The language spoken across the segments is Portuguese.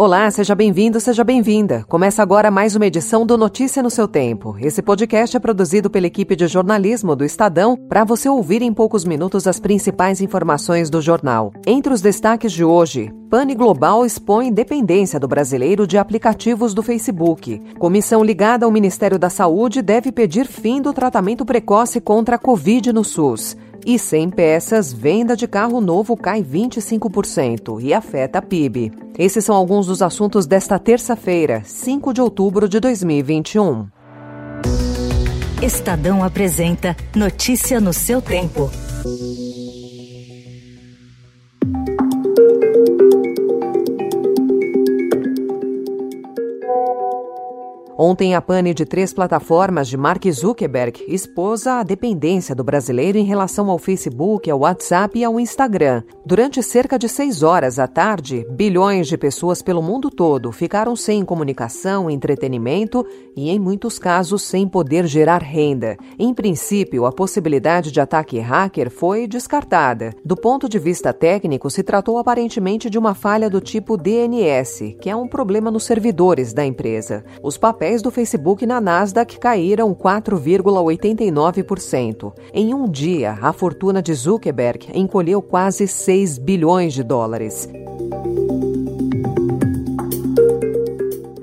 Olá, seja bem-vindo, seja bem-vinda. Começa agora mais uma edição do Notícia no seu tempo. Esse podcast é produzido pela equipe de jornalismo do Estadão para você ouvir em poucos minutos as principais informações do jornal. Entre os destaques de hoje, Pane Global expõe dependência do brasileiro de aplicativos do Facebook. Comissão ligada ao Ministério da Saúde deve pedir fim do tratamento precoce contra a Covid no SUS. E sem peças, venda de carro novo cai 25% e afeta a PIB. Esses são alguns dos assuntos desta terça-feira, 5 de outubro de 2021. Estadão apresenta Notícia no seu tempo. Ontem, a pane de três plataformas de Mark Zuckerberg expôs a dependência do brasileiro em relação ao Facebook, ao WhatsApp e ao Instagram. Durante cerca de seis horas à tarde, bilhões de pessoas pelo mundo todo ficaram sem comunicação, entretenimento e, em muitos casos, sem poder gerar renda. Em princípio, a possibilidade de ataque hacker foi descartada. Do ponto de vista técnico, se tratou aparentemente de uma falha do tipo DNS, que é um problema nos servidores da empresa. Os papéis papéis do Facebook na Nasdaq caíram 4,89%. Em um dia, a fortuna de Zuckerberg encolheu quase 6 bilhões de dólares.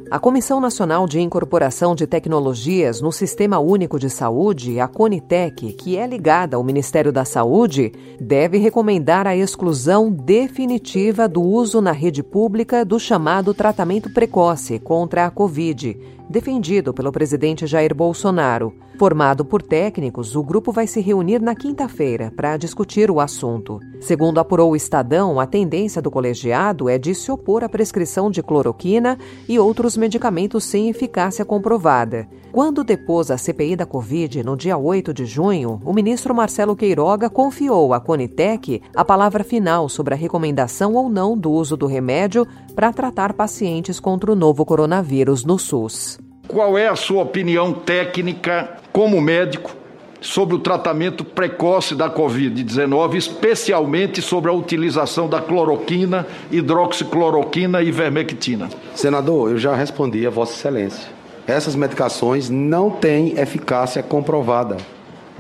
A Comissão Nacional de Incorporação de Tecnologias no Sistema Único de Saúde, a Conitec, que é ligada ao Ministério da Saúde, deve recomendar a exclusão definitiva do uso na rede pública do chamado tratamento precoce contra a Covid, defendido pelo presidente Jair Bolsonaro. Formado por técnicos, o grupo vai se reunir na quinta-feira para discutir o assunto. Segundo apurou o Estadão, a tendência do colegiado é de se opor à prescrição de cloroquina e outros medicamentos sem eficácia comprovada. Quando depôs a CPI da Covid, no dia 8 de junho, o ministro Marcelo Queiroga confiou à Conitec a palavra final sobre a recomendação ou não do uso do remédio para tratar pacientes contra o novo coronavírus no SUS. Qual é a sua opinião técnica, como médico, sobre o tratamento precoce da Covid-19, especialmente sobre a utilização da cloroquina, hidroxicloroquina e vermectina? Senador, eu já respondi a Vossa Excelência. Essas medicações não têm eficácia comprovada.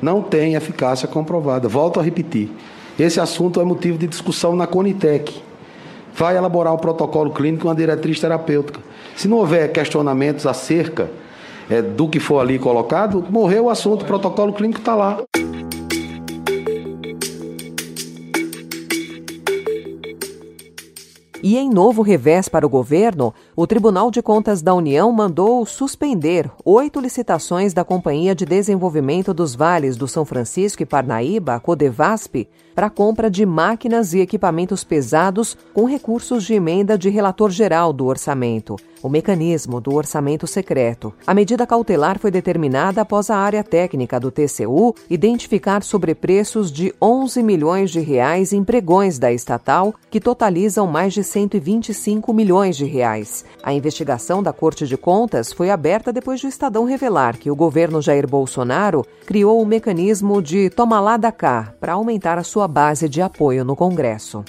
Não têm eficácia comprovada. Volto a repetir. Esse assunto é motivo de discussão na Conitec. Vai elaborar um protocolo clínico uma diretriz terapêutica. Se não houver questionamentos acerca é, do que for ali colocado, morreu o assunto, o protocolo clínico está lá. E em novo revés para o governo, o Tribunal de Contas da União mandou suspender oito licitações da Companhia de Desenvolvimento dos Vales do São Francisco e Parnaíba, Codevasp, para compra de máquinas e equipamentos pesados com recursos de emenda de relator geral do orçamento, o mecanismo do orçamento secreto. A medida cautelar foi determinada após a área técnica do TCU identificar sobrepreços de 11 milhões de reais em pregões da estatal, que totalizam mais de 125 milhões de reais. A investigação da Corte de Contas foi aberta depois do Estadão revelar que o governo Jair Bolsonaro criou o mecanismo de toma lá da cá para aumentar a sua base de apoio no Congresso.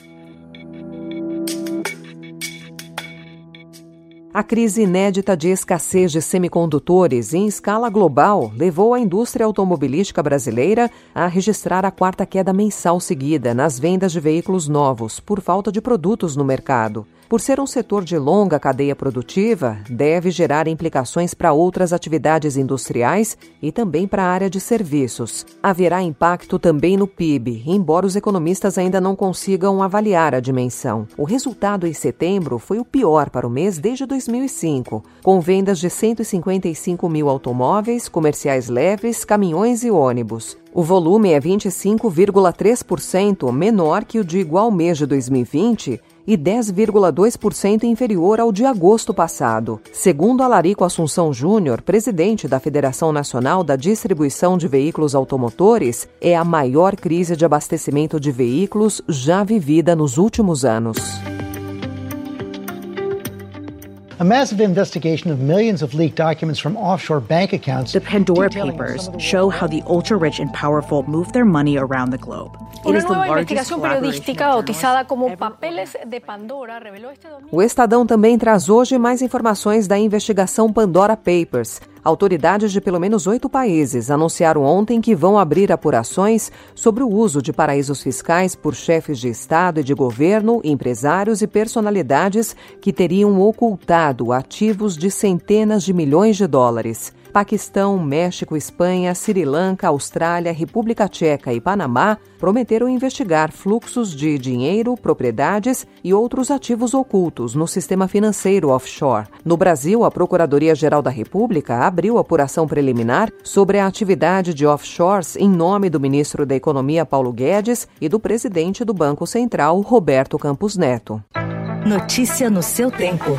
A crise inédita de escassez de semicondutores em escala global levou a indústria automobilística brasileira a registrar a quarta queda mensal seguida nas vendas de veículos novos por falta de produtos no mercado. Por ser um setor de longa cadeia produtiva, deve gerar implicações para outras atividades industriais e também para a área de serviços. Haverá impacto também no PIB, embora os economistas ainda não consigam avaliar a dimensão. O resultado em setembro foi o pior para o mês desde 2005, com vendas de 155 mil automóveis, comerciais leves, caminhões e ônibus. O volume é 25,3% menor que o de igual mês de 2020 e 10,2% inferior ao de agosto passado. Segundo Alarico Assunção Júnior, presidente da Federação Nacional da Distribuição de Veículos Automotores, é a maior crise de abastecimento de veículos já vivida nos últimos anos. A massive investigation of millions of leaked documents from offshore bank accounts. The Pandora Papers show how the ultra rich and powerful move their money around the globe. Una nueva investigación periodística bautizada como Papeles de Pandora revelou este domingo. O Estadão também traz hoje mais informações da investigação Pandora Papers. Autoridades de pelo menos oito países anunciaram ontem que vão abrir apurações sobre o uso de paraísos fiscais por chefes de Estado e de governo, empresários e personalidades que teriam ocultado ativos de centenas de milhões de dólares. Paquistão, México, Espanha, Sri Lanka, Austrália, República Tcheca e Panamá prometeram investigar fluxos de dinheiro, propriedades e outros ativos ocultos no sistema financeiro offshore. No Brasil, a Procuradoria-Geral da República abriu apuração preliminar sobre a atividade de offshores em nome do ministro da Economia Paulo Guedes e do presidente do Banco Central Roberto Campos Neto. Notícia no seu tempo.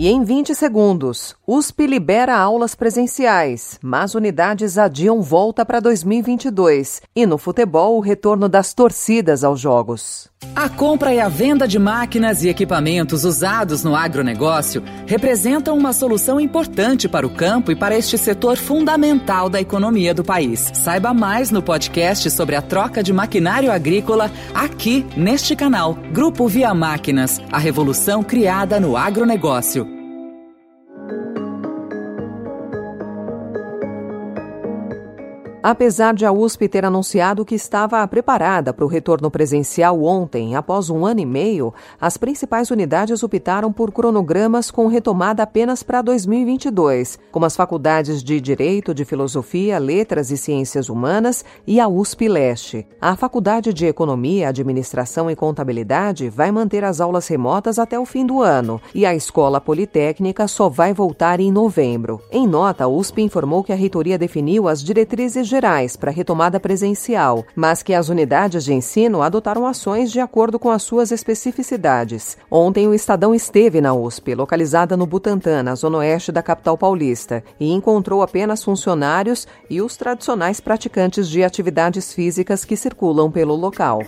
E em 20 segundos, USP libera aulas presenciais, mas unidades adiam volta para 2022. E no futebol, o retorno das torcidas aos jogos. A compra e a venda de máquinas e equipamentos usados no agronegócio representam uma solução importante para o campo e para este setor fundamental da economia do país. Saiba mais no podcast sobre a troca de maquinário agrícola aqui neste canal. Grupo Via Máquinas, a revolução criada no agronegócio. Apesar de a USP ter anunciado que estava preparada para o retorno presencial ontem, após um ano e meio, as principais unidades optaram por cronogramas com retomada apenas para 2022, como as faculdades de Direito, de Filosofia, Letras e Ciências Humanas e a USP Leste. A Faculdade de Economia, Administração e Contabilidade vai manter as aulas remotas até o fim do ano e a Escola Politécnica só vai voltar em novembro. Em nota, a USP informou que a reitoria definiu as diretrizes gerais para retomada presencial, mas que as unidades de ensino adotaram ações de acordo com as suas especificidades. Ontem, o Estadão esteve na USP, localizada no Butantã, na zona oeste da capital paulista, e encontrou apenas funcionários e os tradicionais praticantes de atividades físicas que circulam pelo local.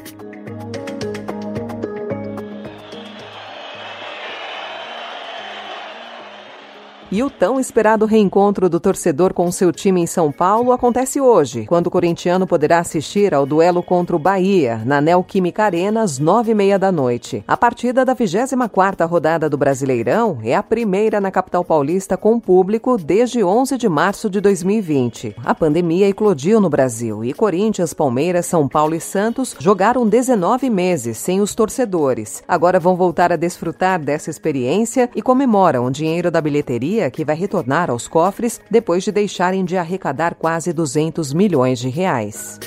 E o tão esperado reencontro do torcedor com seu time em São Paulo acontece hoje, quando o corintiano poderá assistir ao duelo contra o Bahia, na Neoquímica Arena, às nove e meia da noite. A partida da 24ª rodada do Brasileirão é a primeira na capital paulista com público desde 11 de março de 2020. A pandemia eclodiu no Brasil e Corinthians, Palmeiras, São Paulo e Santos jogaram 19 meses sem os torcedores. Agora vão voltar a desfrutar dessa experiência e comemoram o dinheiro da bilheteria que vai retornar aos cofres depois de deixarem de arrecadar quase 200 milhões de reais.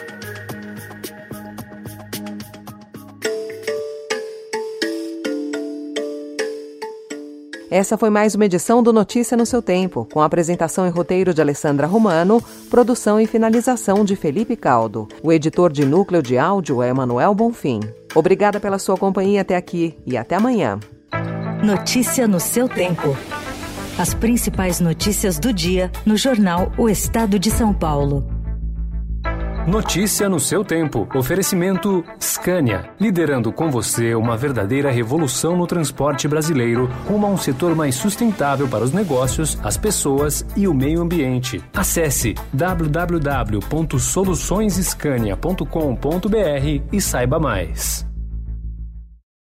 Essa foi mais uma edição do Notícia no seu tempo, com apresentação e roteiro de Alessandra Romano, produção e finalização de Felipe Caldo. O editor de núcleo de áudio é Manuel Bonfim. Obrigada pela sua companhia até aqui e até amanhã. Notícia no seu tempo. As principais notícias do dia no jornal O Estado de São Paulo. Notícia no seu tempo. Oferecimento Scania, liderando com você uma verdadeira revolução no transporte brasileiro, rumo a um setor mais sustentável para os negócios, as pessoas e o meio ambiente. Acesse www.soluçõesescania.com.br e saiba mais.